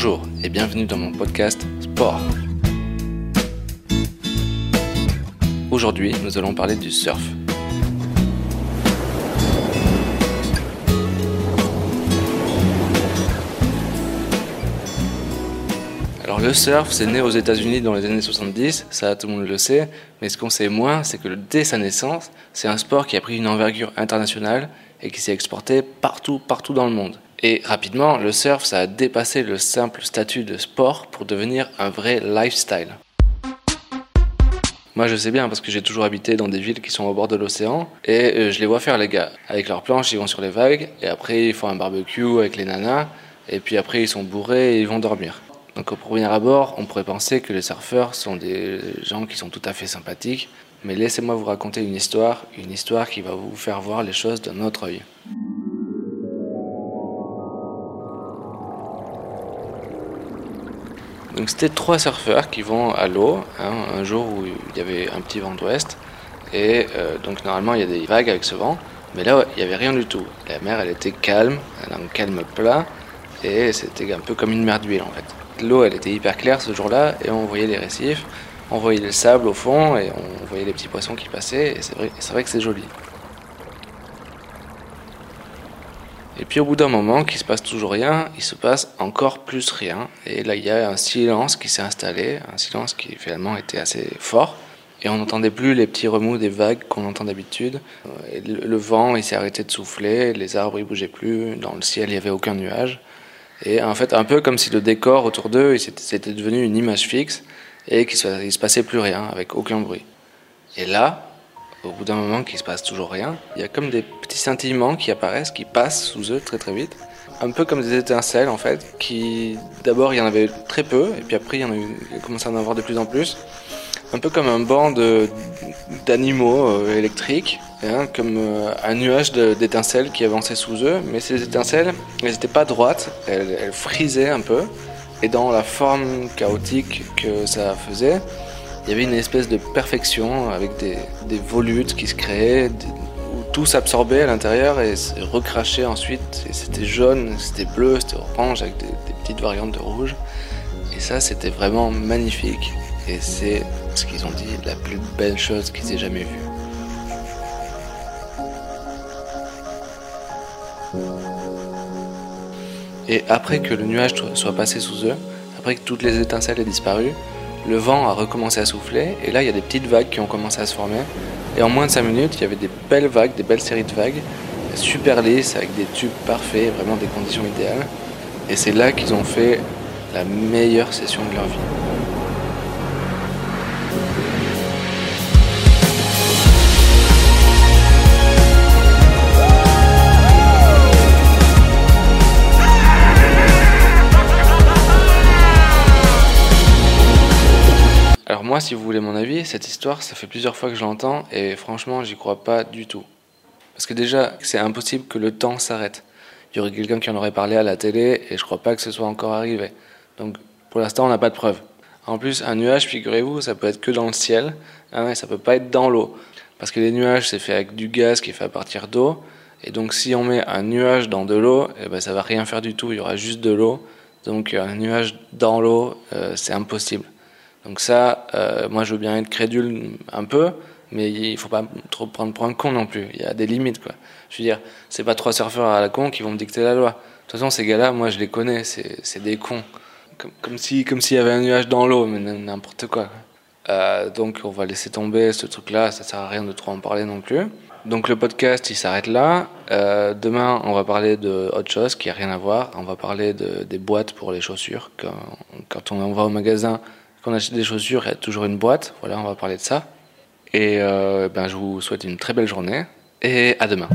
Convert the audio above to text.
Bonjour et bienvenue dans mon podcast Sport. Aujourd'hui, nous allons parler du surf. Alors le surf, c'est né aux États-Unis dans les années 70, ça tout le monde le sait, mais ce qu'on sait moins, c'est que dès sa naissance, c'est un sport qui a pris une envergure internationale et qui s'est exporté partout, partout dans le monde. Et rapidement, le surf, ça a dépassé le simple statut de sport pour devenir un vrai lifestyle. Moi, je sais bien parce que j'ai toujours habité dans des villes qui sont au bord de l'océan et euh, je les vois faire les gars. Avec leurs planches, ils vont sur les vagues et après ils font un barbecue avec les nanas et puis après ils sont bourrés et ils vont dormir. Donc au premier abord, on pourrait penser que les surfeurs sont des gens qui sont tout à fait sympathiques, mais laissez-moi vous raconter une histoire, une histoire qui va vous faire voir les choses d'un autre œil. Donc c'était trois surfeurs qui vont à l'eau, hein, un jour où il y avait un petit vent d'ouest, et euh, donc normalement il y a des vagues avec ce vent, mais là il n'y avait rien du tout. La mer elle était calme, un calme plat, et c'était un peu comme une mer d'huile en fait. L'eau elle était hyper claire ce jour-là, et on voyait les récifs, on voyait le sable au fond, et on voyait les petits poissons qui passaient, et c'est vrai, vrai que c'est joli. Et puis au bout d'un moment, qu'il se passe toujours rien, il se passe encore plus rien. Et là, il y a un silence qui s'est installé, un silence qui finalement était assez fort. Et on n'entendait plus les petits remous des vagues qu'on entend d'habitude. Et le, vent, il s'est arrêté de souffler, les arbres, ils bougeaient plus, dans le ciel, il n'y avait aucun nuage. Et en fait, un peu comme si le décor autour d'eux, c'était devenu une image fixe et qu'il ne se passait plus rien, avec aucun bruit. Et là, au bout d'un moment qu'il se passe toujours rien, il y a comme des petits scintillements qui apparaissent, qui passent sous eux très très vite. Un peu comme des étincelles en fait, qui d'abord il y en avait très peu, et puis après il y en a, commencé à en avoir de plus en plus. Un peu comme un banc d'animaux euh, électriques, hein, comme euh, un nuage d'étincelles qui avançait sous eux, mais ces étincelles, elles n'étaient pas droites, elles frisaient un peu, et dans la forme chaotique que ça faisait, il y avait une espèce de perfection avec des, volutes qui se créaient, où tout s'absorbait à l'intérieur et recrachait ensuite. Et c'était jaune, c'était bleu, c'était orange avec des, petites variantes de rouge. Et ça, c'était vraiment magnifique. Et c'est ce qu'ils ont dit, la plus belle chose qu'ils aient jamais vue. Et après que le nuage soit passé sous eux, après que toutes les étincelles aient disparu, le vent a recommencé à souffler et là il y a des petites vagues qui ont commencé à se former. Et en moins de 5 minutes, il y avait des belles vagues, des belles séries de vagues, super lisses, avec des tubes parfaits, vraiment des conditions idéales. Et c'est là qu'ils ont fait la meilleure session de leur vie. Moi, si vous voulez mon avis, cette histoire, ça fait plusieurs fois que je l'entends et franchement, j'y crois pas du tout. Parce que déjà, c'est impossible que le temps s'arrête. Il y aurait quelqu'un qui en aurait parlé à la télé et je crois pas que ce soit encore arrivé. Donc, pour l'instant, on n'a pas de preuves. En plus, un nuage, figurez-vous, ça peut être que dans le ciel, hein, et ça peut pas être dans l'eau. Parce que les nuages, c'est fait avec du gaz qui est fait à partir d'eau. Et donc, si on met un nuage dans de l'eau, eh ben, ça va rien faire du tout. Il y aura juste de l'eau. Donc, un nuage dans l'eau, euh, c'est impossible. Donc ça, euh, moi je veux bien être crédule un peu, mais il faut pas trop prendre pour un con non plus. Il y a des limites, quoi. Je veux dire, c'est pas trois surfeurs à la con qui vont me dicter la loi. De toute façon, ces gars-là, moi je les connais, c'est des cons. Comme, si comme s'il y avait un nuage dans l'eau, mais n'importe quoi. Euh, donc on va laisser tomber ce truc-là, ça sert à rien de trop en parler non plus. Donc le podcast il s'arrête là. Euh, demain on va parler de autre chose qui a rien à voir. On va parler de, des boîtes pour les chaussures. Quand, quand on va au magasin, quand on achète des chaussures, il y a toujours une boîte. Voilà, on va parler de ça. Et euh, ben, je vous souhaite une très belle journée et à demain.